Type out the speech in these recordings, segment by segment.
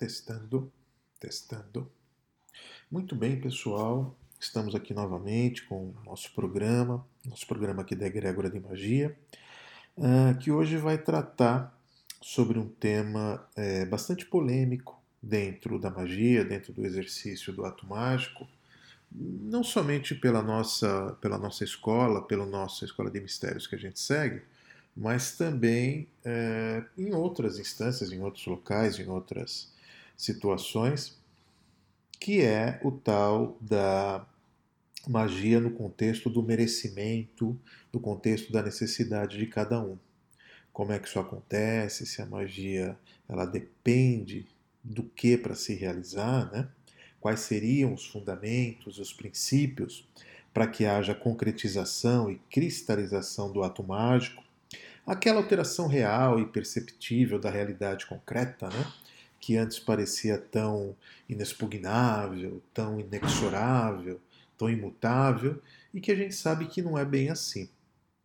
Testando, testando. Muito bem, pessoal. Estamos aqui novamente com o nosso programa, nosso programa aqui da Egrégora de Magia, uh, que hoje vai tratar sobre um tema é, bastante polêmico dentro da magia, dentro do exercício do ato mágico, não somente pela nossa, pela nossa escola, pela nossa escola de mistérios que a gente segue, mas também é, em outras instâncias, em outros locais, em outras situações, que é o tal da magia no contexto do merecimento, no contexto da necessidade de cada um. Como é que isso acontece? Se a magia ela depende do que para se realizar, né? Quais seriam os fundamentos, os princípios para que haja concretização e cristalização do ato mágico? Aquela alteração real e perceptível da realidade concreta, né? Que antes parecia tão inexpugnável, tão inexorável, tão imutável, e que a gente sabe que não é bem assim.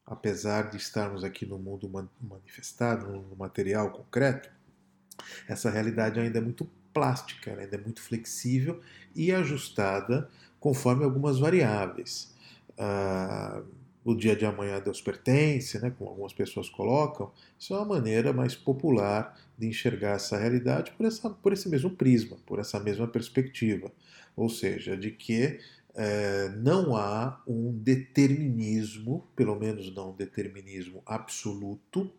Apesar de estarmos aqui no mundo manifestado, no material concreto, essa realidade ainda é muito plástica, ainda é muito flexível e ajustada conforme algumas variáveis. Uh, o dia de amanhã a Deus pertence, né, como algumas pessoas colocam, isso é uma maneira mais popular de enxergar essa realidade por, essa, por esse mesmo prisma, por essa mesma perspectiva. Ou seja, de que é, não há um determinismo, pelo menos não um determinismo absoluto,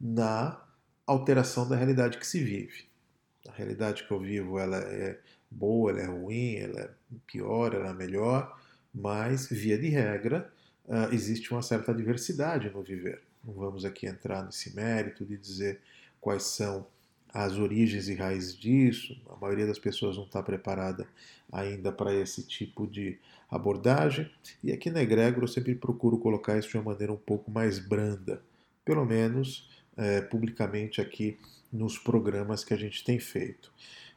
na alteração da realidade que se vive. A realidade que eu vivo ela é boa, ela é ruim, ela é pior, ela é melhor, mas, via de regra, uh, existe uma certa diversidade no viver. Não vamos aqui entrar nesse mérito de dizer quais são as origens e raízes disso. A maioria das pessoas não está preparada ainda para esse tipo de abordagem. E aqui na Egrégora eu sempre procuro colocar isso de uma maneira um pouco mais branda, pelo menos é, publicamente aqui nos programas que a gente tem feito.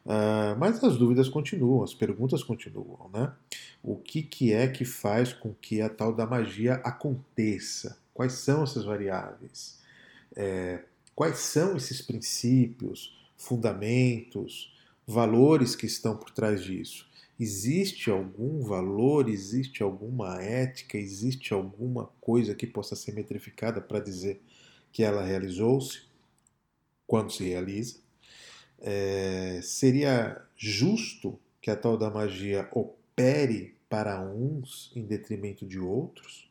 Uh, mas as dúvidas continuam, as perguntas continuam, né? O que, que é que faz com que a tal da magia aconteça? Quais são essas variáveis? É, quais são esses princípios, fundamentos, valores que estão por trás disso? Existe algum valor, existe alguma ética, existe alguma coisa que possa ser metrificada para dizer que ela realizou-se? Quando se realiza? É, seria justo que a tal da magia opere para uns em detrimento de outros?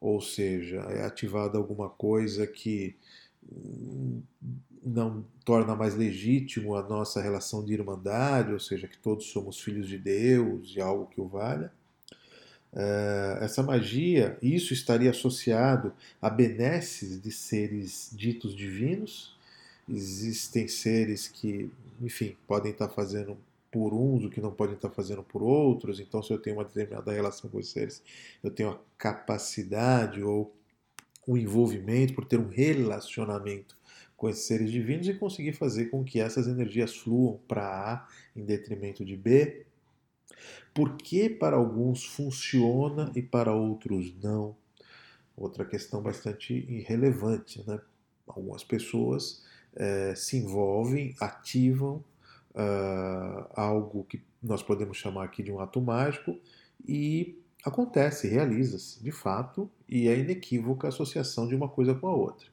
Ou seja, é ativada alguma coisa que não torna mais legítimo a nossa relação de irmandade, ou seja, que todos somos filhos de Deus e algo que o valha? Uh, essa magia, isso estaria associado a benesses de seres ditos divinos? Existem seres que, enfim, podem estar fazendo por uns o que não podem estar fazendo por outros. Então, se eu tenho uma determinada relação com os seres, eu tenho a capacidade ou o envolvimento por ter um relacionamento com esses seres divinos e conseguir fazer com que essas energias fluam para A em detrimento de B. Por que para alguns funciona e para outros não? Outra questão bastante irrelevante, né? Algumas pessoas é, se envolvem, ativam uh, algo que nós podemos chamar aqui de um ato mágico e acontece, realiza-se de fato e é inequívoca a associação de uma coisa com a outra.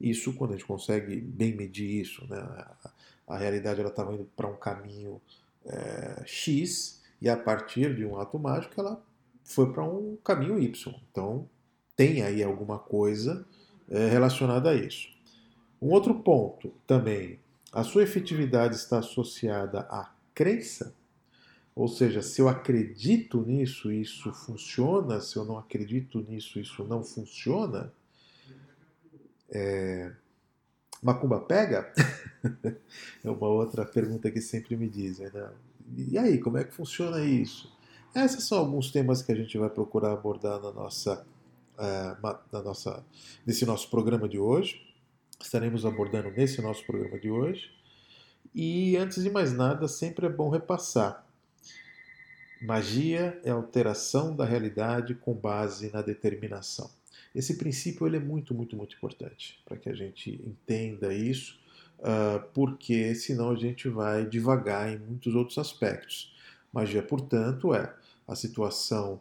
Isso, quando a gente consegue bem medir isso, né, a, realidade estava indo para um caminho é, X e a partir de um ato mágico ela foi para um caminho Y. Então tem aí alguma coisa é, relacionada a isso. Um outro ponto também, a sua efetividade está associada à crença, ou seja, se eu acredito nisso, isso funciona, se eu não acredito nisso, isso não funciona. É... Macumba pega? é uma outra pergunta que sempre me dizem. Né? E aí, como é que funciona isso? Esses são alguns temas que a gente vai procurar abordar na nossa, uh, na nossa, nesse nosso programa de hoje estaremos abordando nesse nosso programa de hoje. E antes de mais nada, sempre é bom repassar. Magia é alteração da realidade com base na determinação. Esse princípio ele é muito, muito, muito importante para que a gente entenda isso, uh, porque senão a gente vai devagar em muitos outros aspectos. Magia, portanto, é a situação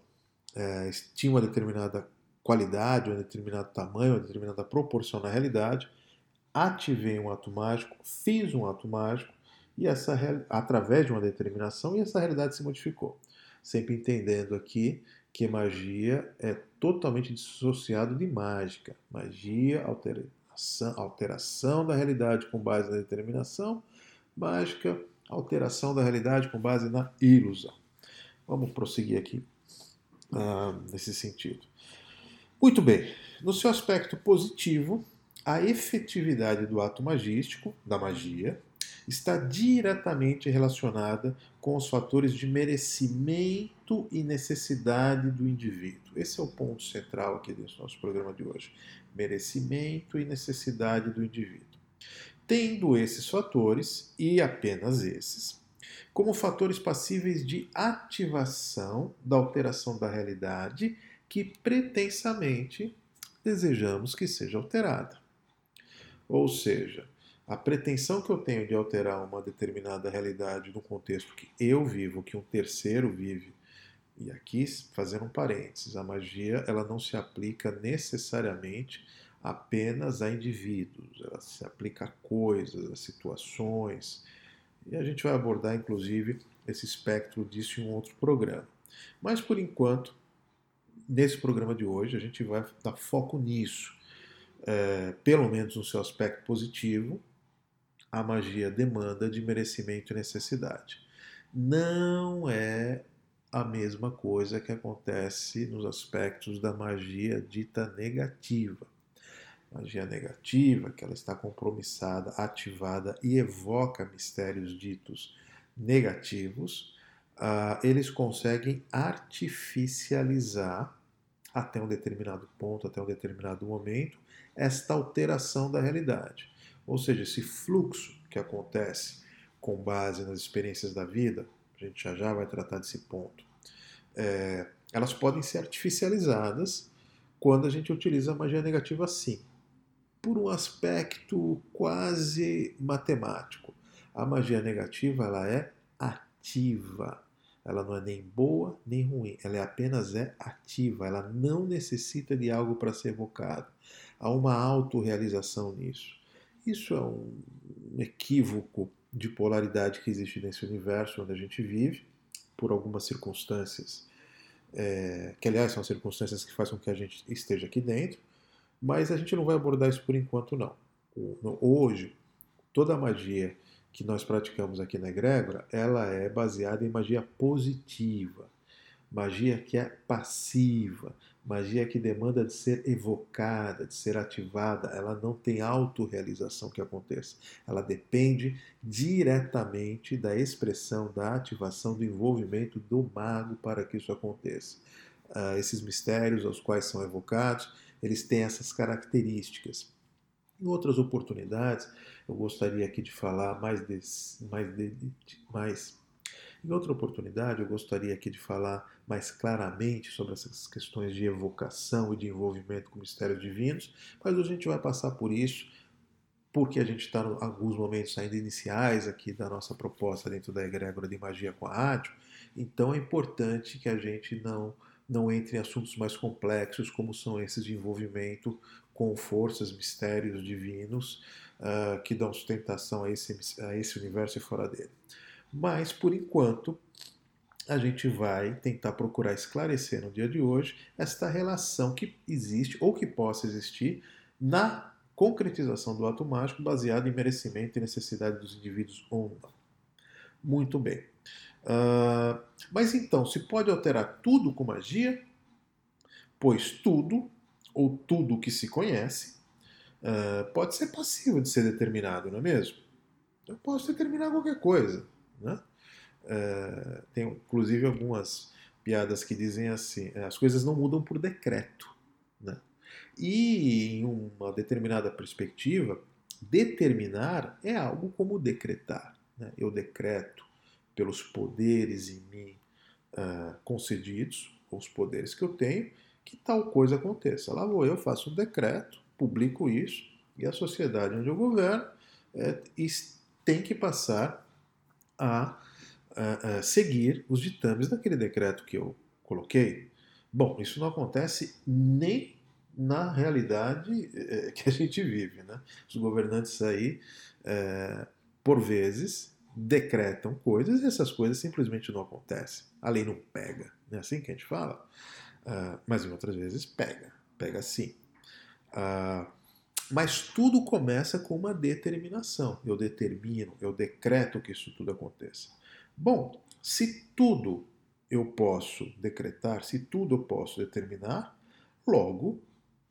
é, tinha uma determinada qualidade, um determinado tamanho, uma determinada proporção na realidade, ativei um ato mágico, fiz um ato mágico, e essa através de uma determinação, e essa realidade se modificou. Sempre entendendo aqui que magia é totalmente dissociado de mágica. Magia, alteração, alteração da realidade com base na determinação, mágica, alteração da realidade com base na ilusão. Vamos prosseguir aqui ah, nesse sentido. Muito bem, no seu aspecto positivo, a efetividade do ato magístico, da magia, está diretamente relacionada com os fatores de merecimento e necessidade do indivíduo. Esse é o ponto central aqui do nosso programa de hoje. Merecimento e necessidade do indivíduo. Tendo esses fatores, e apenas esses, como fatores passíveis de ativação da alteração da realidade que pretensamente desejamos que seja alterada. Ou seja, a pretensão que eu tenho de alterar uma determinada realidade no contexto que eu vivo, que um terceiro vive, e aqui fazendo um parênteses, a magia ela não se aplica necessariamente apenas a indivíduos, ela se aplica a coisas, a situações, e a gente vai abordar inclusive esse espectro disso em um outro programa. Mas por enquanto, nesse programa de hoje, a gente vai dar foco nisso, é, pelo menos no seu aspecto positivo, a magia demanda de merecimento e necessidade. Não é a mesma coisa que acontece nos aspectos da magia dita negativa. Magia negativa, que ela está compromissada, ativada e evoca mistérios ditos negativos, uh, eles conseguem artificializar até um determinado ponto, até um determinado momento, esta alteração da realidade. Ou seja, esse fluxo que acontece com base nas experiências da vida, a gente já já vai tratar desse ponto, é, elas podem ser artificializadas quando a gente utiliza a magia negativa assim, por um aspecto quase matemático. A magia negativa ela é ativa. Ela não é nem boa nem ruim, ela é apenas é ativa, ela não necessita de algo para ser evocado. Há uma autorrealização nisso. Isso é um equívoco de polaridade que existe nesse universo onde a gente vive, por algumas circunstâncias, é, que aliás são circunstâncias que fazem com que a gente esteja aqui dentro, mas a gente não vai abordar isso por enquanto não. Hoje, toda a magia que nós praticamos aqui na egrégora, ela é baseada em magia positiva, magia que é passiva, Magia que demanda de ser evocada, de ser ativada, ela não tem autorrealização que aconteça. Ela depende diretamente da expressão, da ativação, do envolvimento do mago para que isso aconteça. Uh, esses mistérios aos quais são evocados, eles têm essas características. Em outras oportunidades, eu gostaria aqui de falar mais, desse, mais, de, mais em outra oportunidade, eu gostaria aqui de falar mais claramente sobre essas questões de evocação e de envolvimento com mistérios divinos, mas hoje a gente vai passar por isso porque a gente está em alguns momentos ainda iniciais aqui da nossa proposta dentro da egrégora de magia com a rádio, então é importante que a gente não, não entre em assuntos mais complexos, como são esses de envolvimento com forças, mistérios divinos uh, que dão sustentação a esse, a esse universo e fora dele. Mas, por enquanto, a gente vai tentar procurar esclarecer no dia de hoje esta relação que existe ou que possa existir na concretização do ato mágico baseado em merecimento e necessidade dos indivíduos ou não. Muito bem. Uh, mas então, se pode alterar tudo com magia? Pois tudo, ou tudo que se conhece, uh, pode ser passível de ser determinado, não é mesmo? Eu posso determinar qualquer coisa. Né? É, tem inclusive algumas piadas que dizem assim: é, as coisas não mudam por decreto. Né? E em uma determinada perspectiva, determinar é algo como decretar. Né? Eu decreto pelos poderes em mim uh, concedidos, os poderes que eu tenho, que tal coisa aconteça. Lá vou eu, faço um decreto, publico isso, e a sociedade onde eu governo é, tem que passar a, seguir os ditames daquele decreto que eu coloquei. Bom, isso não acontece nem na realidade é, que a gente vive. Né? Os governantes aí, é, por vezes, decretam coisas e essas coisas simplesmente não acontecem. A lei não pega. Não é assim que a gente fala? Uh, mas em outras vezes pega. Pega sim. Uh, mas tudo começa com uma determinação. Eu determino, eu decreto que isso tudo aconteça. Bom, se tudo eu posso decretar, se tudo eu posso determinar, logo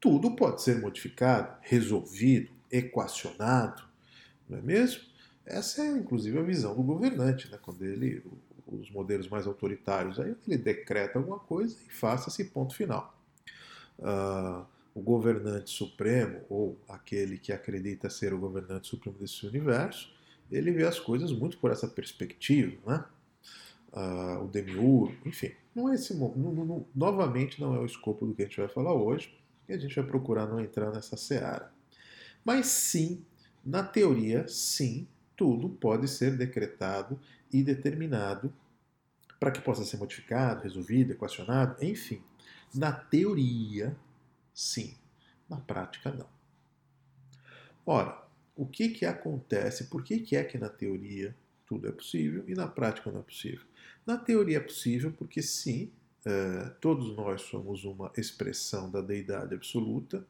tudo pode ser modificado, resolvido, equacionado, não é mesmo? Essa é inclusive a visão do governante, né? quando ele, os modelos mais autoritários, aí ele decreta alguma coisa e faça esse ponto final. Uh, o governante supremo, ou aquele que acredita ser o governante supremo desse universo, ele vê as coisas muito por essa perspectiva, né? Uh, o demiurgo, enfim. Não é esse, não, não, novamente, não é o escopo do que a gente vai falar hoje, e a gente vai procurar não entrar nessa seara. Mas sim, na teoria, sim, tudo pode ser decretado e determinado para que possa ser modificado, resolvido, equacionado, enfim. Na teoria, Sim. Na prática, não. Ora, o que, que acontece? Por que, que é que na teoria tudo é possível e na prática não é possível? Na teoria é possível porque, sim, é, todos nós somos uma expressão da deidade absoluta,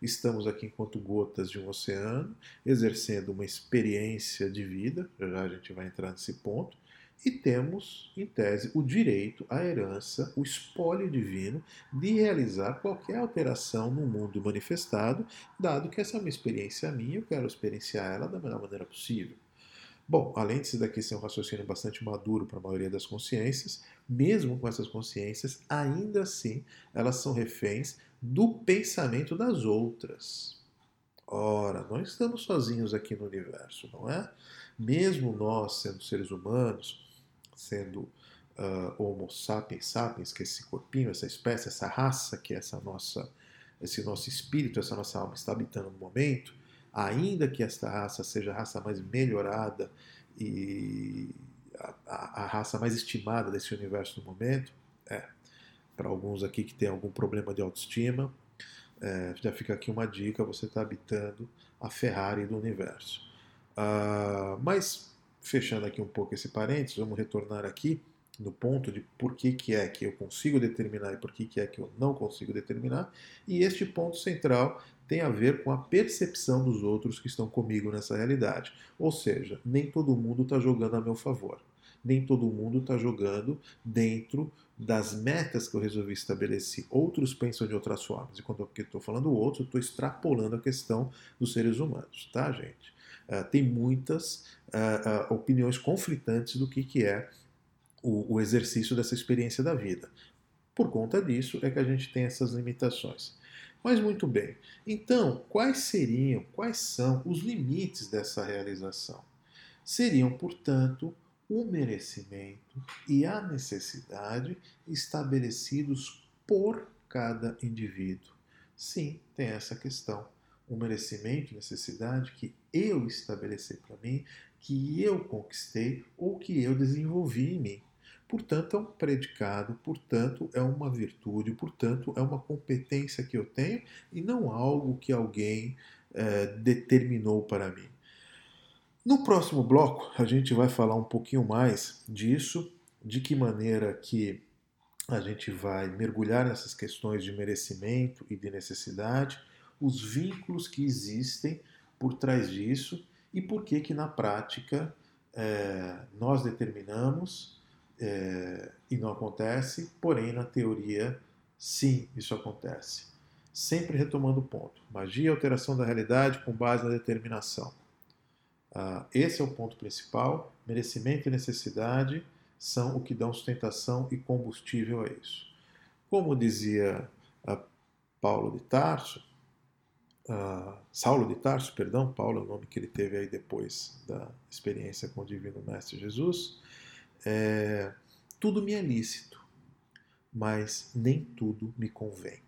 estamos aqui enquanto gotas de um oceano, exercendo uma experiência de vida, já a gente vai entrar nesse ponto, e temos, em tese, o direito, a herança, o espólio divino de realizar qualquer alteração no mundo manifestado, dado que essa é uma experiência minha, eu quero experienciar ela da melhor maneira possível. Bom, além disso daqui ser um raciocínio bastante maduro para a maioria das consciências, mesmo com essas consciências, ainda assim elas são reféns do pensamento das outras. Ora, não estamos sozinhos aqui no universo, não é? Mesmo nós, sendo seres humanos, sendo uh, Homo sapiens sapiens, que é esse corpinho, essa espécie, essa raça que é essa nossa, esse nosso espírito, essa nossa alma está habitando no momento, ainda que esta raça seja a raça mais melhorada e a, a, a raça mais estimada desse universo no momento, é, para alguns aqui que tem algum problema de autoestima, é, já fica aqui uma dica: você está habitando a Ferrari do universo. Uh, mas fechando aqui um pouco esse parênteses, vamos retornar aqui no ponto de por que, que é que eu consigo determinar e por que, que é que eu não consigo determinar. E este ponto central tem a ver com a percepção dos outros que estão comigo nessa realidade. Ou seja, nem todo mundo está jogando a meu favor. Nem todo mundo está jogando dentro das metas que eu resolvi estabelecer. Outros pensam de outras formas. E quando eu estou falando outros, eu estou extrapolando a questão dos seres humanos, tá, gente? Uh, tem muitas uh, uh, opiniões conflitantes do que, que é o, o exercício dessa experiência da vida. Por conta disso é que a gente tem essas limitações. Mas muito bem. Então, quais seriam, quais são os limites dessa realização? Seriam, portanto, o merecimento e a necessidade estabelecidos por cada indivíduo. Sim, tem essa questão um merecimento, necessidade que eu estabeleci para mim, que eu conquistei ou que eu desenvolvi em mim. Portanto, é um predicado, portanto, é uma virtude, portanto, é uma competência que eu tenho e não algo que alguém é, determinou para mim. No próximo bloco, a gente vai falar um pouquinho mais disso, de que maneira que a gente vai mergulhar nessas questões de merecimento e de necessidade os vínculos que existem por trás disso e por que que na prática é, nós determinamos é, e não acontece, porém na teoria sim isso acontece. Sempre retomando o ponto: magia e alteração da realidade com base na determinação. Ah, esse é o ponto principal. Merecimento e necessidade são o que dão sustentação e combustível a isso. Como dizia Paulo de Tarso, uh, Saulo de Tarso, perdão, Paulo é o nome que ele teve aí depois da experiência com o Divino Mestre Jesus, é, tudo me é lícito, mas nem tudo me convém.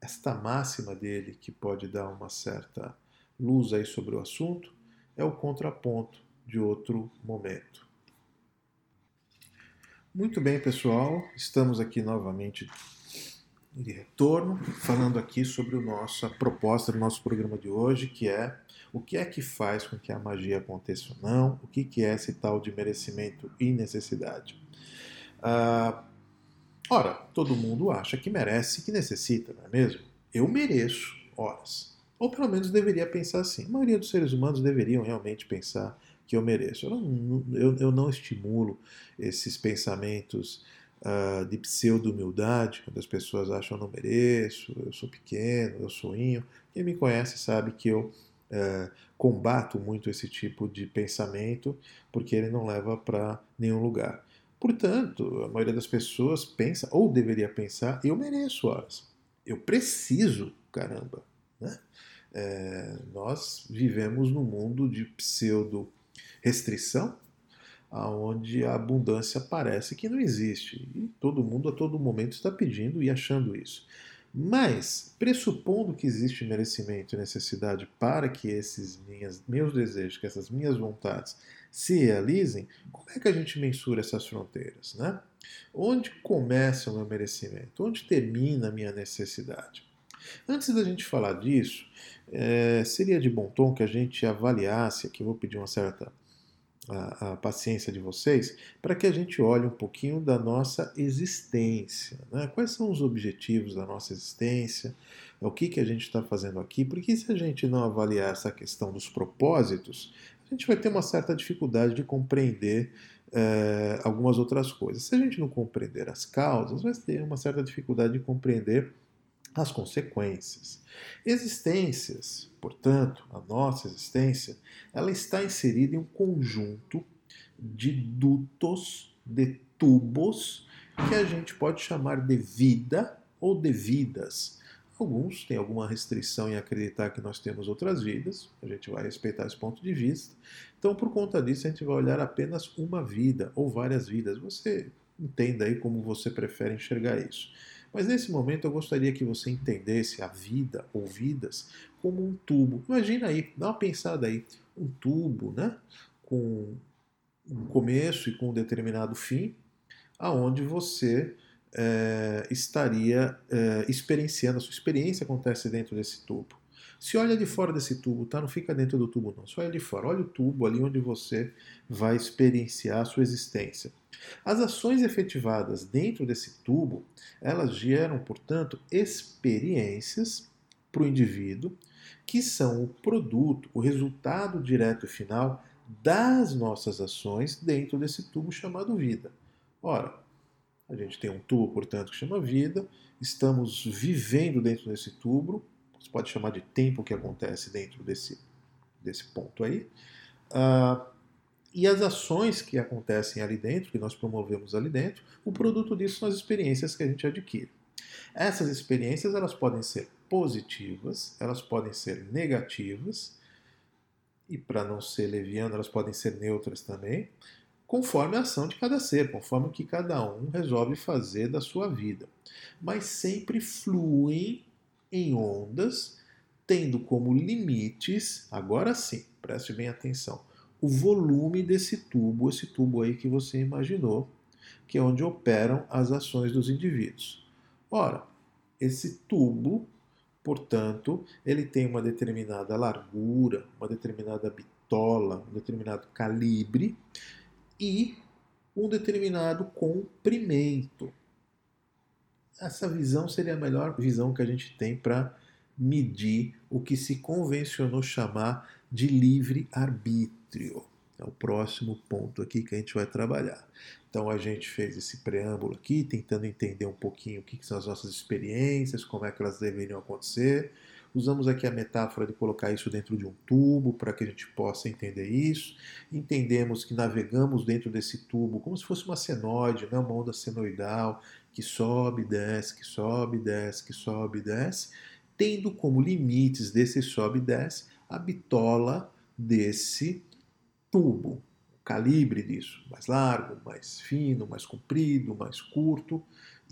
Esta máxima dele, que pode dar uma certa luz aí sobre o assunto, é o contraponto de outro momento. Muito bem, pessoal, estamos aqui novamente de retorno, falando aqui sobre a nossa proposta do nosso programa de hoje, que é o que é que faz com que a magia aconteça ou não, o que, que é esse tal de merecimento e necessidade. Ah, ora, todo mundo acha que merece, que necessita, não é mesmo? Eu mereço horas. Ou pelo menos deveria pensar assim. A maioria dos seres humanos deveriam realmente pensar que eu mereço. Eu não, eu, eu não estimulo esses pensamentos uh, de pseudo-humildade, quando as pessoas acham eu não mereço, eu sou pequeno, eu sou inho. Quem me conhece sabe que eu uh, combato muito esse tipo de pensamento, porque ele não leva para nenhum lugar. Portanto, a maioria das pessoas pensa, ou deveria pensar, eu mereço horas. Eu preciso, caramba. Né? É, nós vivemos num mundo de pseudo restrição, aonde a abundância parece que não existe. E todo mundo a todo momento está pedindo e achando isso. Mas, pressupondo que existe merecimento e necessidade para que esses minhas, meus desejos, que essas minhas vontades se realizem, como é que a gente mensura essas fronteiras? Né? Onde começa o meu merecimento? Onde termina a minha necessidade? Antes da gente falar disso, é, seria de bom tom que a gente avaliasse, aqui vou pedir uma certa a, a paciência de vocês, para que a gente olhe um pouquinho da nossa existência. Né? Quais são os objetivos da nossa existência? O que, que a gente está fazendo aqui? Porque se a gente não avaliar essa questão dos propósitos, a gente vai ter uma certa dificuldade de compreender é, algumas outras coisas. Se a gente não compreender as causas, vai ter uma certa dificuldade de compreender as consequências. Existências, portanto, a nossa existência, ela está inserida em um conjunto de dutos, de tubos, que a gente pode chamar de vida ou de vidas. Alguns têm alguma restrição em acreditar que nós temos outras vidas, a gente vai respeitar esse ponto de vista. Então, por conta disso, a gente vai olhar apenas uma vida ou várias vidas. Você entenda aí como você prefere enxergar isso. Mas nesse momento eu gostaria que você entendesse a vida ou vidas como um tubo. Imagina aí, dá uma pensada aí, um tubo, né? Com um começo e com um determinado fim, aonde você é, estaria é, experienciando, a sua experiência acontece dentro desse tubo. Se olha de fora desse tubo, tá? Não fica dentro do tubo, não. Só olha de fora. Olha o tubo ali onde você vai experienciar a sua existência. As ações efetivadas dentro desse tubo, elas geram, portanto, experiências para o indivíduo que são o produto, o resultado direto e final das nossas ações dentro desse tubo chamado vida. Ora, a gente tem um tubo, portanto, que chama vida, estamos vivendo dentro desse tubo, você pode chamar de tempo que acontece dentro desse, desse ponto aí. Uh, e as ações que acontecem ali dentro, que nós promovemos ali dentro, o produto disso são as experiências que a gente adquire. Essas experiências elas podem ser positivas, elas podem ser negativas, e para não ser leviano, elas podem ser neutras também, conforme a ação de cada ser, conforme o que cada um resolve fazer da sua vida. Mas sempre fluem em ondas, tendo como limites, agora sim, preste bem atenção, o volume desse tubo, esse tubo aí que você imaginou, que é onde operam as ações dos indivíduos. Ora, esse tubo, portanto, ele tem uma determinada largura, uma determinada bitola, um determinado calibre e um determinado comprimento essa visão seria a melhor visão que a gente tem para medir o que se convencionou chamar de livre arbítrio. É o próximo ponto aqui que a gente vai trabalhar. Então a gente fez esse preâmbulo aqui, tentando entender um pouquinho o que são as nossas experiências, como é que elas deveriam acontecer. Usamos aqui a metáfora de colocar isso dentro de um tubo para que a gente possa entender isso. Entendemos que navegamos dentro desse tubo como se fosse uma senoide, né? uma onda senoidal, que sobe, desce, que sobe, desce, que sobe, desce, tendo como limites desse sobe e desce a bitola desse tubo, o calibre disso, mais largo, mais fino, mais comprido, mais curto,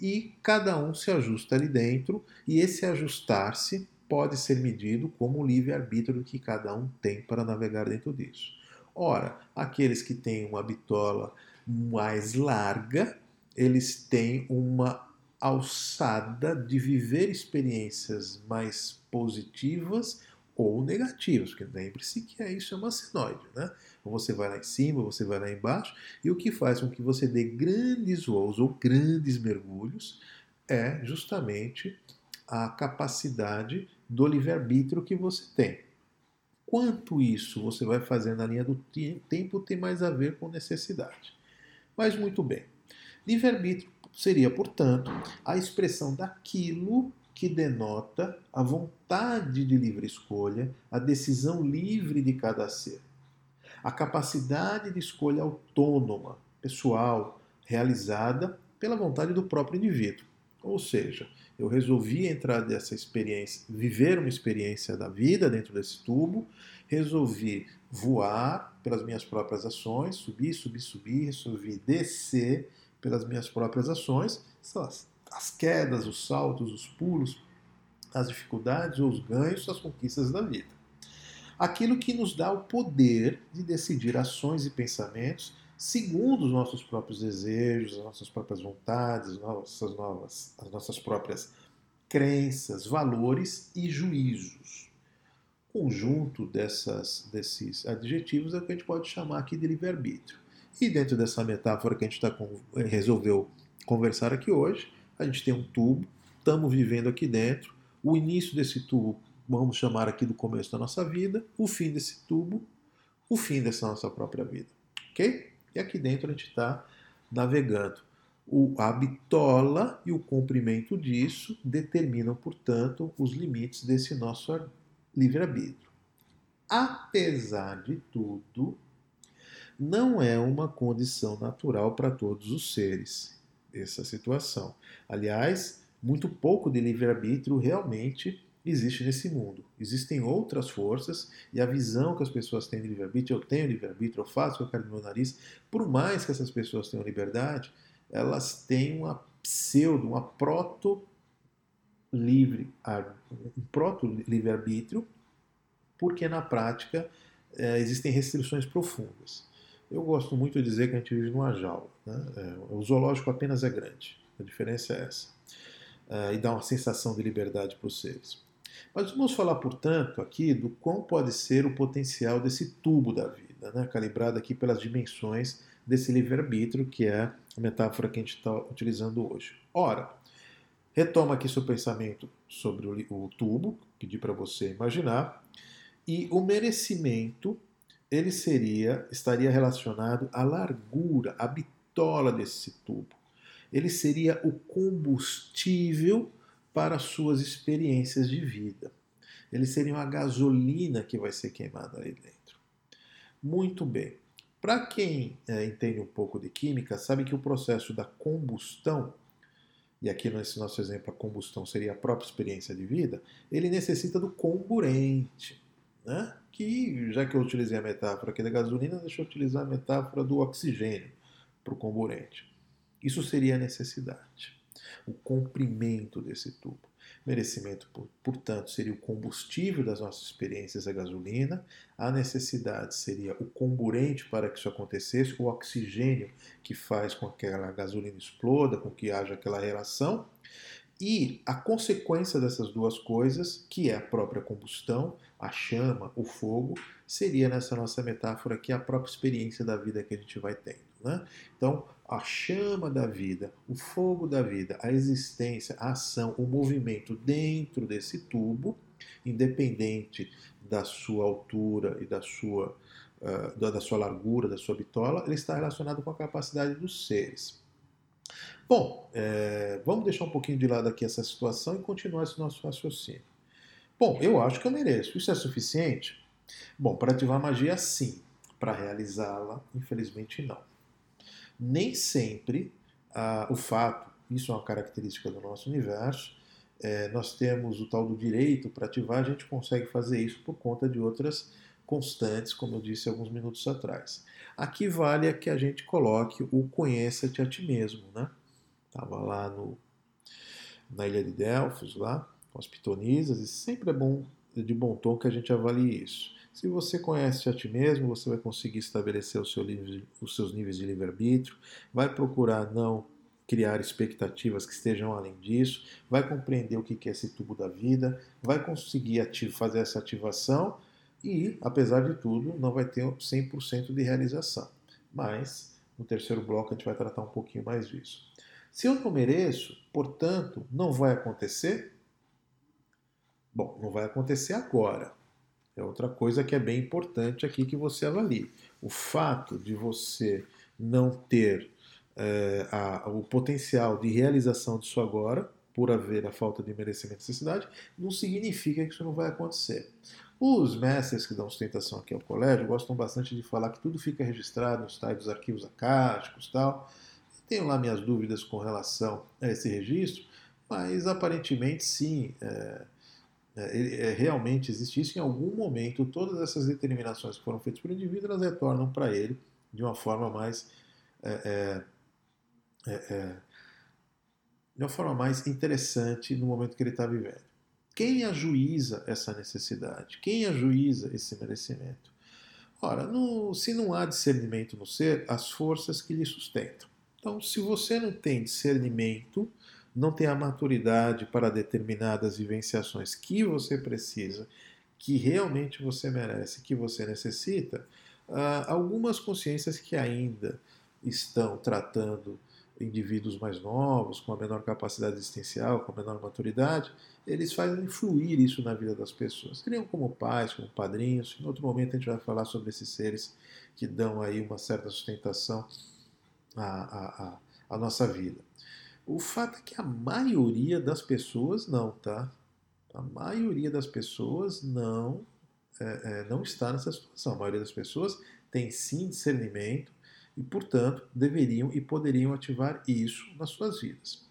e cada um se ajusta ali dentro, e esse ajustar-se pode ser medido como o livre-arbítrio que cada um tem para navegar dentro disso. Ora, aqueles que têm uma bitola mais larga, eles têm uma alçada de viver experiências mais positivas ou negativas, porque lembre-se que isso é uma sinoide, né? Você vai lá em cima, você vai lá embaixo, e o que faz com que você dê grandes voos ou grandes mergulhos é justamente a capacidade do livre-arbítrio que você tem. Quanto isso você vai fazer na linha do tempo tem mais a ver com necessidade. Mas muito bem. Livre-arbítrio seria, portanto, a expressão daquilo que denota a vontade de livre escolha, a decisão livre de cada ser. A capacidade de escolha autônoma, pessoal, realizada pela vontade do próprio indivíduo. Ou seja, eu resolvi entrar nessa experiência, viver uma experiência da vida dentro desse tubo, resolvi voar pelas minhas próprias ações, subir, subir, subir, resolvi descer pelas minhas próprias ações, são as, as quedas, os saltos, os pulos, as dificuldades, os ganhos, as conquistas da vida. Aquilo que nos dá o poder de decidir ações e pensamentos segundo os nossos próprios desejos, as nossas próprias vontades, nossas novas, as nossas próprias crenças, valores e juízos. O conjunto dessas, desses adjetivos é o que a gente pode chamar aqui de livre-arbítrio. E dentro dessa metáfora que a gente tá com, resolveu conversar aqui hoje, a gente tem um tubo, estamos vivendo aqui dentro, o início desse tubo, vamos chamar aqui do começo da nossa vida, o fim desse tubo, o fim dessa nossa própria vida. Ok? E aqui dentro a gente está navegando. O, a bitola e o comprimento disso determinam, portanto, os limites desse nosso livre-arbítrio. Apesar de tudo, não é uma condição natural para todos os seres essa situação. Aliás, muito pouco de livre-arbítrio realmente existe nesse mundo. Existem outras forças e a visão que as pessoas têm de livre-arbítrio, eu tenho livre-arbítrio, eu faço o que eu quero no meu nariz, por mais que essas pessoas tenham liberdade, elas têm uma pseudo, uma proto livre, um proto livre-arbítrio, porque na prática é, existem restrições profundas. Eu gosto muito de dizer que a gente vive numa jaula. Né? É, o zoológico apenas é grande. A diferença é essa. É, e dá uma sensação de liberdade para os seres. Mas vamos falar, portanto, aqui do quão pode ser o potencial desse tubo da vida, né? calibrado aqui pelas dimensões desse livre-arbítrio, que é a metáfora que a gente está utilizando hoje. Ora, retoma aqui seu pensamento sobre o, o tubo, pedi para você imaginar, e o merecimento ele seria estaria relacionado à largura, à bitola desse tubo. Ele seria o combustível para suas experiências de vida. Eles seriam a gasolina que vai ser queimada ali dentro. Muito bem. Para quem é, entende um pouco de química, sabe que o processo da combustão, e aqui nesse nosso exemplo a combustão seria a própria experiência de vida, ele necessita do comburente. Né? Que, já que eu utilizei a metáfora aqui da gasolina, deixa eu utilizar a metáfora do oxigênio para o comburente. Isso seria a necessidade o comprimento desse tubo. Merecimento, portanto, seria o combustível das nossas experiências a gasolina, a necessidade seria o comburente para que isso acontecesse, o oxigênio que faz com que a gasolina exploda, com que haja aquela relação, e a consequência dessas duas coisas, que é a própria combustão, a chama, o fogo, seria nessa nossa metáfora aqui a própria experiência da vida que a gente vai tendo. Né? Então, a chama da vida, o fogo da vida, a existência, a ação, o movimento dentro desse tubo, independente da sua altura e da sua, uh, da sua largura, da sua bitola, ele está relacionado com a capacidade dos seres. Bom, é, vamos deixar um pouquinho de lado aqui essa situação e continuar esse nosso raciocínio. Bom, eu acho que eu mereço. Isso é suficiente? Bom, para ativar magia, sim. Para realizá-la, infelizmente, não. Nem sempre ah, o fato, isso é uma característica do nosso universo, é, nós temos o tal do direito para ativar, a gente consegue fazer isso por conta de outras constantes, como eu disse alguns minutos atrás. Aqui vale a que a gente coloque o conheça-te a ti mesmo, né? Estava lá no, na ilha de Delfos, lá, com as pitonisas, e sempre é bom de bom tom que a gente avalie isso. Se você conhece a ti mesmo, você vai conseguir estabelecer seu os seus níveis de livre-arbítrio, vai procurar não criar expectativas que estejam além disso, vai compreender o que é esse tubo da vida, vai conseguir fazer essa ativação e, apesar de tudo, não vai ter 100% de realização. Mas no terceiro bloco a gente vai tratar um pouquinho mais disso. Se eu não mereço, portanto, não vai acontecer? Bom, não vai acontecer agora. É outra coisa que é bem importante aqui que você avalie. O fato de você não ter é, a, o potencial de realização disso agora, por haver a falta de merecimento e necessidade, não significa que isso não vai acontecer. Os mestres que dão sustentação aqui ao colégio gostam bastante de falar que tudo fica registrado nos tais dos arquivos acásticos tal. Tenho lá minhas dúvidas com relação a esse registro, mas aparentemente sim. É, é, é, realmente existe isso, em algum momento todas essas determinações que foram feitas pelo indivíduo, elas retornam para ele de uma forma mais é, é, é, de uma forma mais interessante no momento que ele está vivendo. Quem ajuiza essa necessidade? Quem ajuiza esse merecimento? Ora, no, se não há discernimento no ser, as forças que lhe sustentam. Então, se você não tem discernimento, não tem a maturidade para determinadas vivenciações que você precisa, que realmente você merece, que você necessita, uh, algumas consciências que ainda estão tratando indivíduos mais novos, com a menor capacidade existencial, com a menor maturidade, eles fazem fluir isso na vida das pessoas. Criam como pais, como padrinhos. Em outro momento a gente vai falar sobre esses seres que dão aí uma certa sustentação à, à, à nossa vida. O fato é que a maioria das pessoas não, tá? A maioria das pessoas não, é, é, não está nessa situação. A maioria das pessoas tem sim discernimento e, portanto, deveriam e poderiam ativar isso nas suas vidas.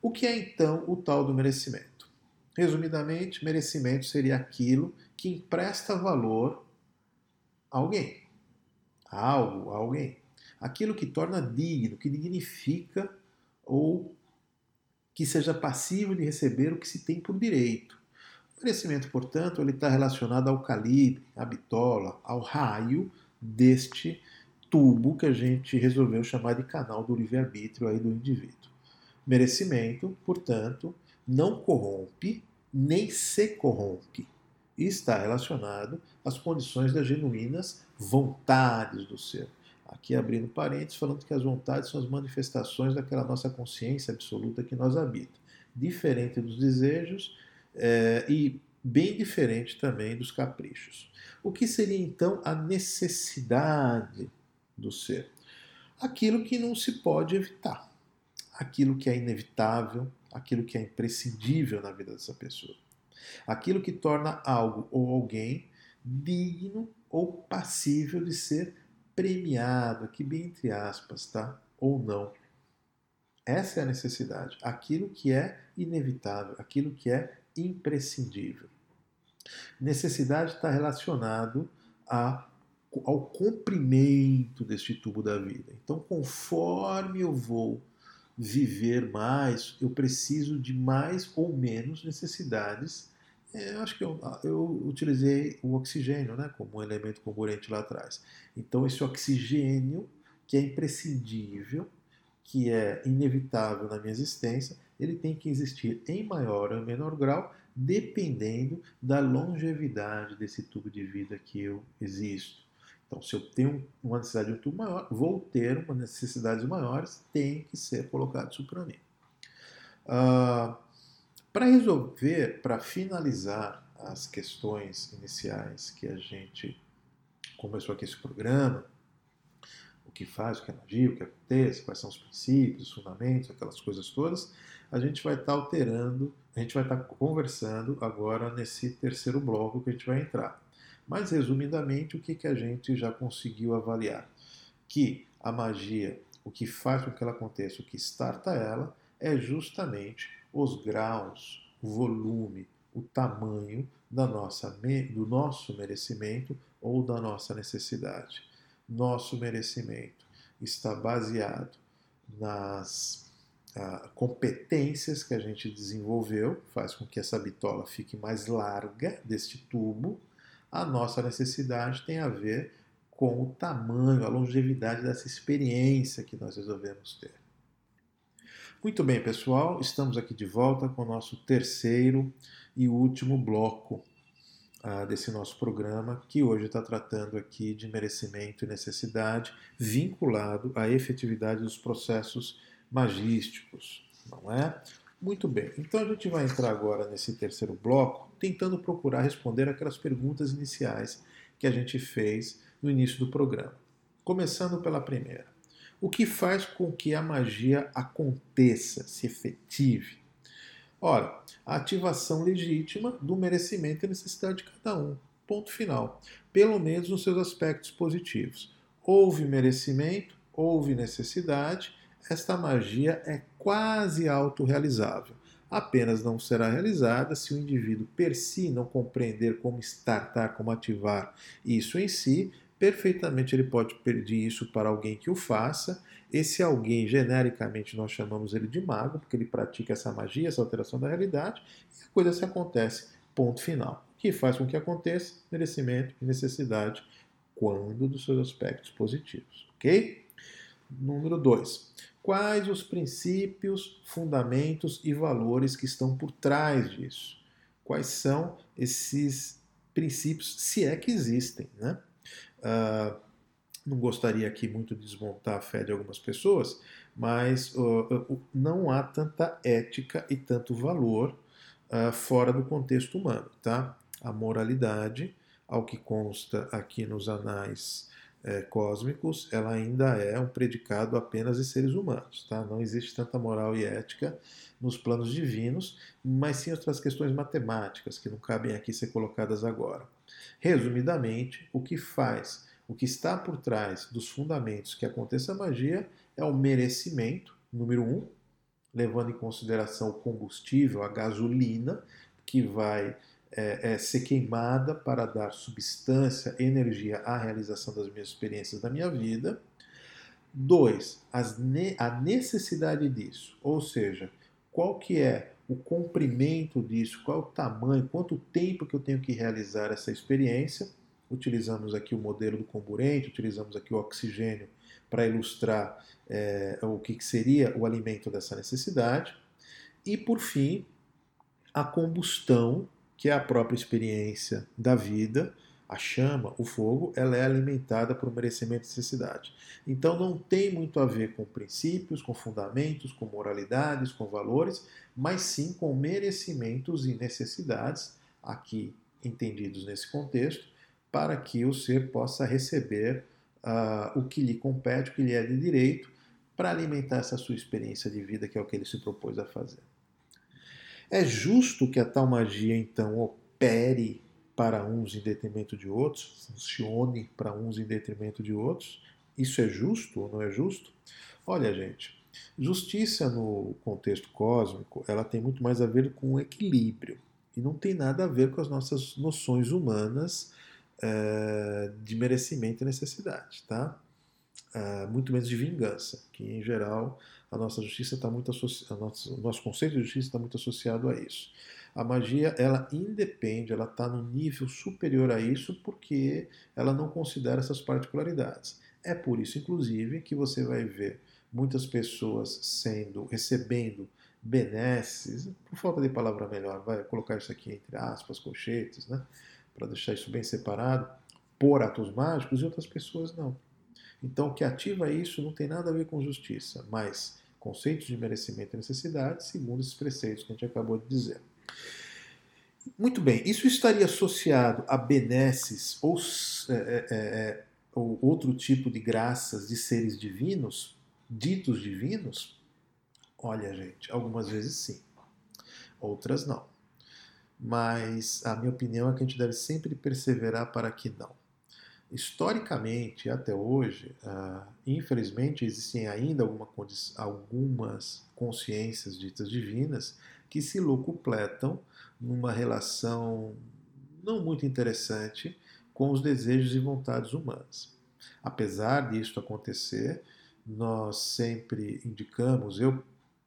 O que é então o tal do merecimento? Resumidamente, merecimento seria aquilo que empresta valor a alguém, a algo, a alguém. Aquilo que torna digno, que dignifica ou que seja passivo de receber o que se tem por direito. O merecimento, portanto, ele está relacionado ao calibre, à bitola, ao raio deste tubo que a gente resolveu chamar de canal do livre-arbítrio aí do indivíduo. Merecimento, portanto, não corrompe nem se corrompe. E está relacionado às condições das genuínas vontades do ser. Aqui abrindo parênteses, falando que as vontades são as manifestações daquela nossa consciência absoluta que nós habita. Diferente dos desejos é, e bem diferente também dos caprichos. O que seria então a necessidade do ser? Aquilo que não se pode evitar, aquilo que é inevitável, aquilo que é imprescindível na vida dessa pessoa, aquilo que torna algo ou alguém digno ou passível de ser premiado, aqui bem entre aspas, tá? Ou não. Essa é a necessidade. Aquilo que é inevitável, aquilo que é imprescindível. Necessidade está relacionado a, ao comprimento deste tubo da vida. Então, conforme eu vou viver mais, eu preciso de mais ou menos necessidades é, eu acho que eu, eu, utilizei o oxigênio né, como um elemento comburente lá atrás. Então, esse oxigênio, que é imprescindível, que é inevitável na minha existência, ele tem que existir em maior ou menor grau, dependendo da longevidade desse tubo de vida que eu existo. Então, se eu tenho uma necessidade de um tubo maior, vou ter uma necessidades maiores, tem que ser colocado isso para mim. Uh, para resolver, para finalizar as questões iniciais que a gente começou aqui esse programa, o que faz, o que magia, o que acontece, quais são os princípios, os fundamentos, aquelas coisas todas, a gente vai estar tá alterando, a gente vai estar tá conversando agora nesse terceiro bloco que a gente vai entrar. Mas, resumidamente, o que, que a gente já conseguiu avaliar? Que a magia, o que faz com que ela aconteça, o que starta ela, é justamente os graus, o volume, o tamanho da nossa, do nosso merecimento ou da nossa necessidade. Nosso merecimento está baseado nas uh, competências que a gente desenvolveu, faz com que essa bitola fique mais larga deste tubo. A nossa necessidade tem a ver com o tamanho, a longevidade dessa experiência que nós resolvemos ter. Muito bem, pessoal, estamos aqui de volta com o nosso terceiro e último bloco uh, desse nosso programa, que hoje está tratando aqui de merecimento e necessidade vinculado à efetividade dos processos magísticos, não é? Muito bem, então a gente vai entrar agora nesse terceiro bloco tentando procurar responder aquelas perguntas iniciais que a gente fez no início do programa. Começando pela primeira. O que faz com que a magia aconteça, se efetive? Ora, a ativação legítima do merecimento e necessidade de cada um. Ponto final. Pelo menos nos seus aspectos positivos. Houve merecimento, houve necessidade, esta magia é quase autorrealizável. Apenas não será realizada se o indivíduo per si não compreender como startar, como ativar isso em si, perfeitamente ele pode pedir isso para alguém que o faça. Esse alguém, genericamente, nós chamamos ele de mago, porque ele pratica essa magia, essa alteração da realidade, e a coisa se acontece, ponto final. O que faz com que aconteça? Merecimento e necessidade, quando dos seus aspectos positivos. Ok? Número 2. Quais os princípios, fundamentos e valores que estão por trás disso? Quais são esses princípios, se é que existem, né? Uh, não gostaria aqui muito de desmontar a fé de algumas pessoas, mas uh, uh, não há tanta ética e tanto valor fora do contexto humano, tá? A moralidade, ao que consta aqui nos anais é, cósmicos, ela ainda é um predicado apenas de seres humanos, tá? Não existe tanta moral e ética nos planos divinos, mas sim outras questões matemáticas que não cabem aqui ser colocadas agora. Resumidamente, o que faz, o que está por trás dos fundamentos que aconteça a magia é o merecimento, número um, levando em consideração o combustível, a gasolina, que vai é, é, ser queimada para dar substância, energia à realização das minhas experiências da minha vida. Dois, ne a necessidade disso, ou seja, qual que é o comprimento disso, qual é o tamanho, quanto tempo que eu tenho que realizar essa experiência. Utilizamos aqui o modelo do comburente, utilizamos aqui o oxigênio para ilustrar é, o que seria o alimento dessa necessidade. E, por fim, a combustão, que é a própria experiência da vida, a chama, o fogo, ela é alimentada por merecimento e necessidade. Então não tem muito a ver com princípios, com fundamentos, com moralidades, com valores, mas sim com merecimentos e necessidades, aqui entendidos nesse contexto, para que o ser possa receber uh, o que lhe compete, o que lhe é de direito, para alimentar essa sua experiência de vida, que é o que ele se propôs a fazer. É justo que a tal magia, então, opere para uns em detrimento de outros, funcione para uns em detrimento de outros. Isso é justo ou não é justo? Olha, gente, justiça no contexto cósmico, ela tem muito mais a ver com equilíbrio e não tem nada a ver com as nossas noções humanas é, de merecimento e necessidade, tá? É, muito menos de vingança, que em geral a nossa justiça está muito associada, o nosso conceito de justiça está muito associado a isso. A magia, ela independe, ela está no nível superior a isso porque ela não considera essas particularidades. É por isso, inclusive, que você vai ver muitas pessoas sendo, recebendo benesses, por falta de palavra melhor, vai colocar isso aqui entre aspas, colchetes, né? Para deixar isso bem separado, por atos mágicos e outras pessoas não. Então, o que ativa isso não tem nada a ver com justiça, mas conceitos de merecimento e necessidade, segundo esses preceitos que a gente acabou de dizer. Muito bem, isso estaria associado a benesses ou, é, é, é, ou outro tipo de graças de seres divinos, ditos divinos? Olha, gente, algumas vezes sim, outras não. Mas a minha opinião é que a gente deve sempre perseverar para que não. Historicamente, até hoje, uh, infelizmente, existem ainda alguma algumas consciências ditas divinas que se locupletam numa relação não muito interessante com os desejos e vontades humanas. Apesar disso acontecer, nós sempre indicamos, eu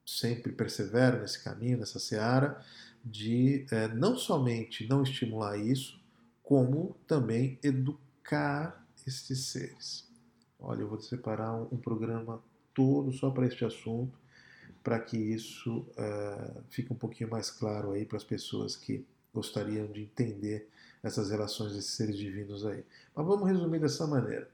sempre persevero nesse caminho, nessa seara, de é, não somente não estimular isso, como também educar estes seres. Olha, eu vou separar um, um programa todo só para este assunto, para que isso uh, fique um pouquinho mais claro aí para as pessoas que gostariam de entender essas relações desses seres divinos aí. Mas vamos resumir dessa maneira.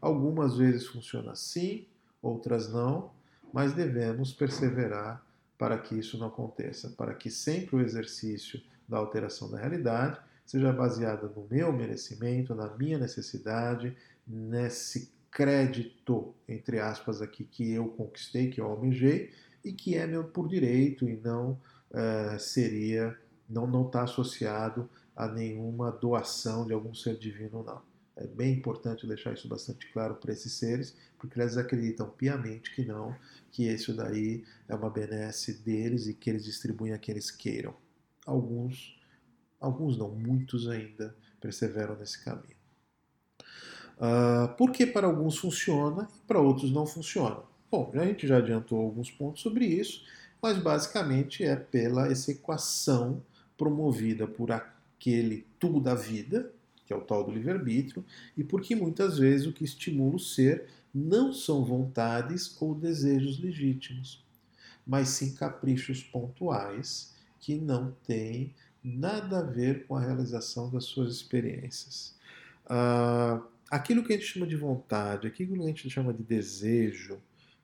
Algumas vezes funciona assim, outras não, mas devemos perseverar para que isso não aconteça, para que sempre o exercício da alteração da realidade seja baseado no meu merecimento, na minha necessidade, nesse crédito, entre aspas, aqui que eu conquistei, que eu almejei e que é meu por direito e não uh, seria, não não está associado a nenhuma doação de algum ser divino, não. É bem importante deixar isso bastante claro para esses seres, porque eles acreditam piamente que não, que isso daí é uma benesse deles e que eles distribuem a quem eles queiram. Alguns, alguns não, muitos ainda perseveram nesse caminho. Uh, por que para alguns funciona e para outros não funciona? Bom, a gente já adiantou alguns pontos sobre isso, mas basicamente é pela essa equação promovida por aquele tubo da vida, que é o tal do livre-arbítrio, e porque muitas vezes o que estimula o ser não são vontades ou desejos legítimos, mas sim caprichos pontuais que não têm nada a ver com a realização das suas experiências. Uh, aquilo que a gente chama de vontade, aquilo que a gente chama de desejo,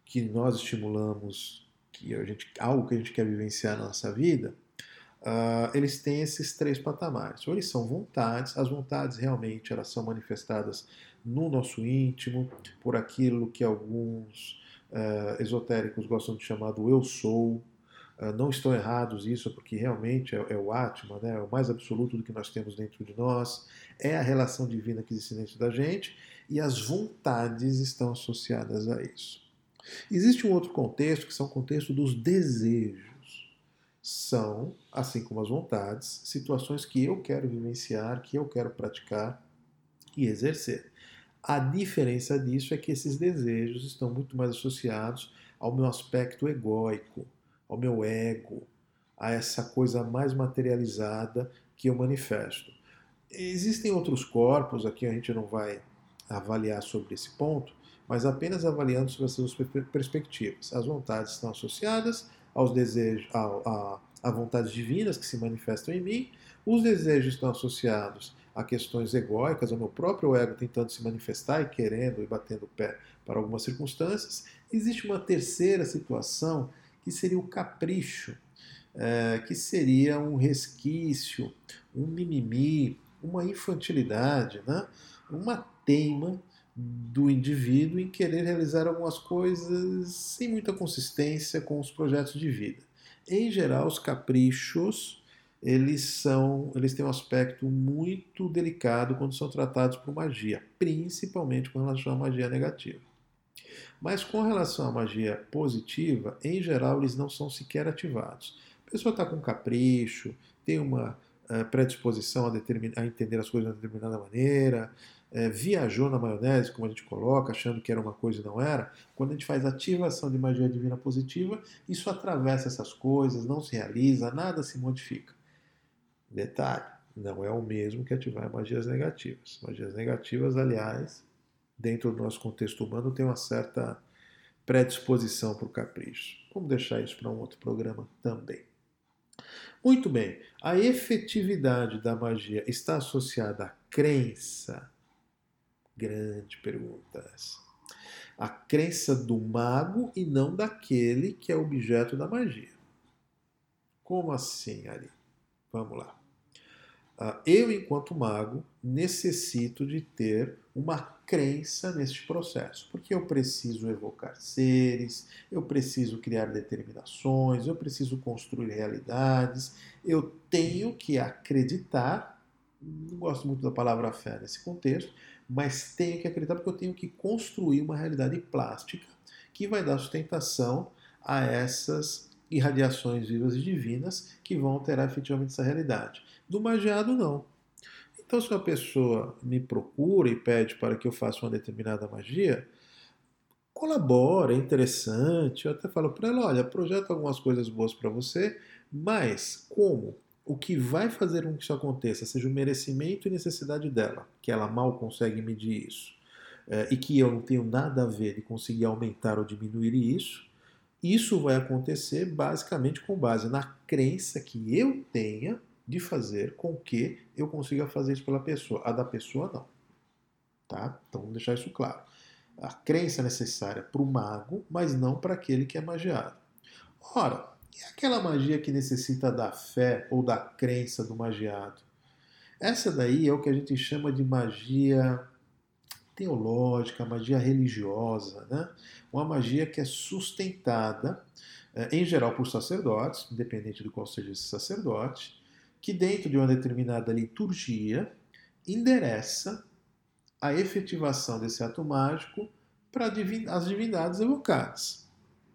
que nós estimulamos, que a gente, algo que a gente quer vivenciar na nossa vida, Uh, eles têm esses três patamares. Ou eles são vontades, as vontades realmente elas são manifestadas no nosso íntimo, por aquilo que alguns uh, esotéricos gostam de chamar do eu sou. Uh, não estão errados isso, porque realmente é, é, o Atma, né, é o mais absoluto do que nós temos dentro de nós, é a relação divina que existe dentro da gente, e as vontades estão associadas a isso. Existe um outro contexto, que são o contexto dos desejos são, assim como as vontades, situações que eu quero vivenciar, que eu quero praticar e exercer. A diferença disso é que esses desejos estão muito mais associados ao meu aspecto egóico, ao meu ego, a essa coisa mais materializada que eu manifesto. Existem outros corpos, aqui a gente não vai avaliar sobre esse ponto, mas apenas avaliando sobre essas perspectivas. As vontades estão associadas aos desejos, a, a, a vontades divinas que se manifestam em mim. Os desejos estão associados a questões egóicas, ao meu próprio ego tentando se manifestar e querendo e batendo o pé para algumas circunstâncias. Existe uma terceira situação que seria o capricho, é, que seria um resquício, um mimimi, uma infantilidade, né? uma teima do indivíduo em querer realizar algumas coisas sem muita consistência com os projetos de vida. Em geral, os caprichos eles são, eles têm um aspecto muito delicado quando são tratados por magia, principalmente com relação à magia negativa. Mas com relação à magia positiva, em geral, eles não são sequer ativados. A pessoa está com capricho, tem uma uh, predisposição a, a entender as coisas de uma determinada maneira, é, viajou na maionese, como a gente coloca, achando que era uma coisa e não era, quando a gente faz ativação de magia divina positiva, isso atravessa essas coisas, não se realiza, nada se modifica. Detalhe, não é o mesmo que ativar magias negativas. Magias negativas, aliás, dentro do nosso contexto humano, tem uma certa predisposição para o capricho. Vamos deixar isso para um outro programa também. Muito bem, a efetividade da magia está associada à crença Grande pergunta essa. A crença do mago e não daquele que é objeto da magia. Como assim, Ari? Vamos lá. Ah, eu, enquanto mago, necessito de ter uma crença neste processo, porque eu preciso evocar seres, eu preciso criar determinações, eu preciso construir realidades, eu tenho que acreditar. Não gosto muito da palavra fé nesse contexto, mas tenho que acreditar porque eu tenho que construir uma realidade plástica que vai dar sustentação a essas irradiações vivas e divinas que vão alterar efetivamente essa realidade. Do magiado, não. Então, se uma pessoa me procura e pede para que eu faça uma determinada magia, colabora, é interessante. Eu até falo para ela: olha, projeta algumas coisas boas para você, mas como? O que vai fazer com que isso aconteça seja o merecimento e necessidade dela, que ela mal consegue medir isso, é, e que eu não tenho nada a ver de conseguir aumentar ou diminuir isso, isso vai acontecer basicamente com base na crença que eu tenha de fazer com que eu consiga fazer isso pela pessoa. A da pessoa não. Tá? Então vamos deixar isso claro a crença necessária para o mago, mas não para aquele que é magiado. Ora, e aquela magia que necessita da fé ou da crença do magiado? Essa daí é o que a gente chama de magia teológica, magia religiosa, né? Uma magia que é sustentada, eh, em geral, por sacerdotes, independente do qual seja esse sacerdote, que dentro de uma determinada liturgia endereça a efetivação desse ato mágico para as divindades evocadas.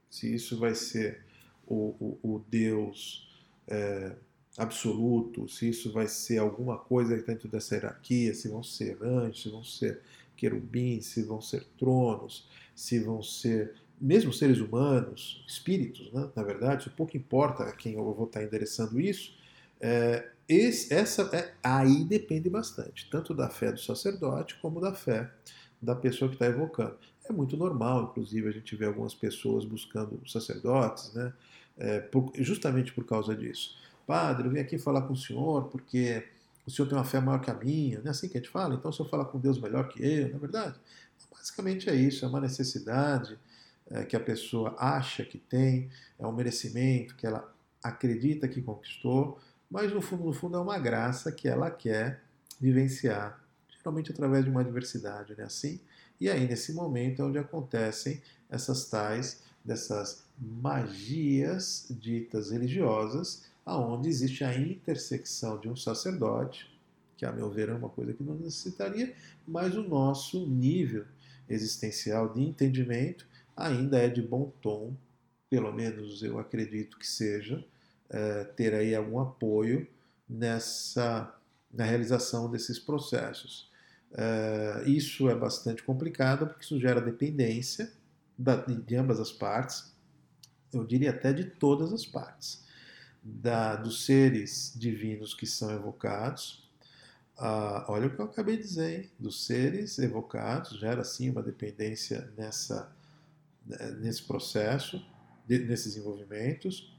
Se isso vai ser o, o, o Deus é, absoluto, se isso vai ser alguma coisa dentro dessa hierarquia, se vão ser anjos, se vão ser querubins, se vão ser tronos, se vão ser mesmo seres humanos, espíritos, né? na verdade, pouco importa a quem eu vou estar endereçando isso, é, esse, essa, é, aí depende bastante, tanto da fé do sacerdote como da fé da pessoa que está evocando. É muito normal, inclusive, a gente vê algumas pessoas buscando sacerdotes, né, é, por, justamente por causa disso. Padre, eu vim aqui falar com o senhor porque o senhor tem uma fé maior que a minha, não é assim que a gente fala? Então o senhor fala com Deus melhor que eu, não é verdade? Basicamente é isso, é uma necessidade é, que a pessoa acha que tem, é um merecimento que ela acredita que conquistou, mas no fundo, no fundo é uma graça que ela quer vivenciar, geralmente através de uma adversidade, né? Assim, e aí nesse momento é onde acontecem essas tais dessas magias ditas religiosas, aonde existe a intersecção de um sacerdote, que a meu ver é uma coisa que não necessitaria, mas o nosso nível existencial de entendimento ainda é de bom tom, pelo menos eu acredito que seja, é, ter aí algum apoio nessa na realização desses processos. É, isso é bastante complicado porque isso gera dependência da, de ambas as partes, eu diria até de todas as partes, da, dos seres divinos que são evocados. Ah, olha o que eu acabei de dizer, hein? dos seres evocados, gera sim uma dependência nessa, né, nesse processo, de, nesses envolvimentos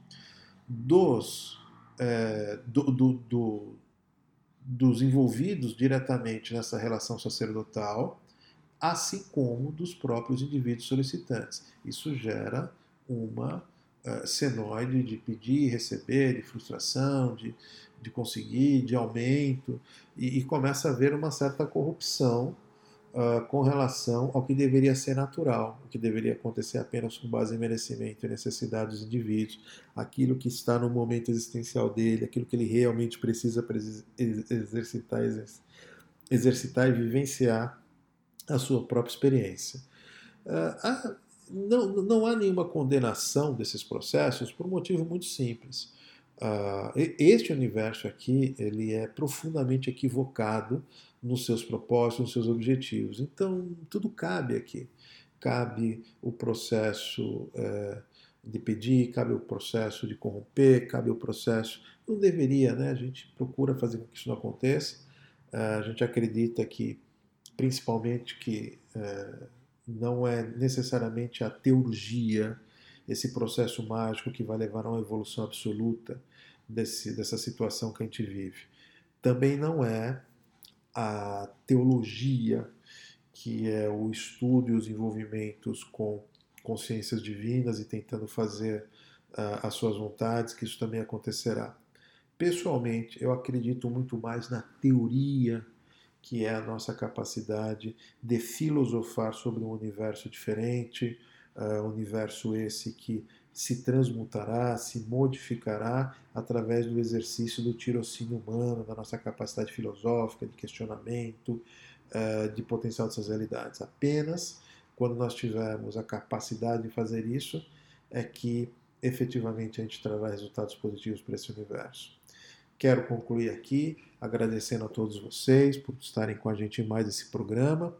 dos, é, do, do, do, dos envolvidos diretamente nessa relação sacerdotal, assim como dos próprios indivíduos solicitantes. Isso gera uma uh, senoide de pedir, receber, de frustração, de, de conseguir, de aumento, e, e começa a haver uma certa corrupção uh, com relação ao que deveria ser natural, o que deveria acontecer apenas com base em merecimento e necessidade dos indivíduos, aquilo que está no momento existencial dele, aquilo que ele realmente precisa exercitar, exercitar e vivenciar a sua própria experiência. Uh, não, não há nenhuma condenação desses processos por um motivo muito simples. Uh, este universo aqui ele é profundamente equivocado nos seus propósitos, nos seus objetivos. Então, tudo cabe aqui. Cabe o processo é, de pedir, cabe o processo de corromper, cabe o processo. Não deveria, né? A gente procura fazer com que isso não aconteça. É, a gente acredita que, principalmente, que é, não é necessariamente a teurgia, esse processo mágico que vai levar a uma evolução absoluta desse, dessa situação que a gente vive. Também não é a teologia, que é o estudo e os envolvimentos com consciências divinas e tentando fazer uh, as suas vontades, que isso também acontecerá. Pessoalmente, eu acredito muito mais na teoria, que é a nossa capacidade de filosofar sobre um universo diferente, uh, universo esse que se transmutará, se modificará através do exercício do tirocínio humano, da nossa capacidade filosófica, de questionamento, eh, de potencial dessas realidades. Apenas quando nós tivermos a capacidade de fazer isso é que efetivamente a gente trará resultados positivos para esse universo. Quero concluir aqui agradecendo a todos vocês por estarem com a gente em mais esse programa.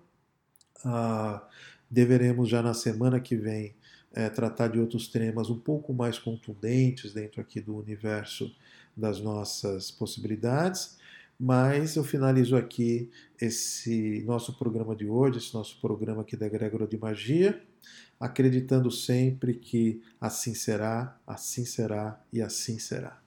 Ah, Deveremos já na semana que vem é, tratar de outros temas um pouco mais contundentes dentro aqui do universo das nossas possibilidades. Mas eu finalizo aqui esse nosso programa de hoje, esse nosso programa aqui da Egrégora de Magia, acreditando sempre que assim será, assim será e assim será.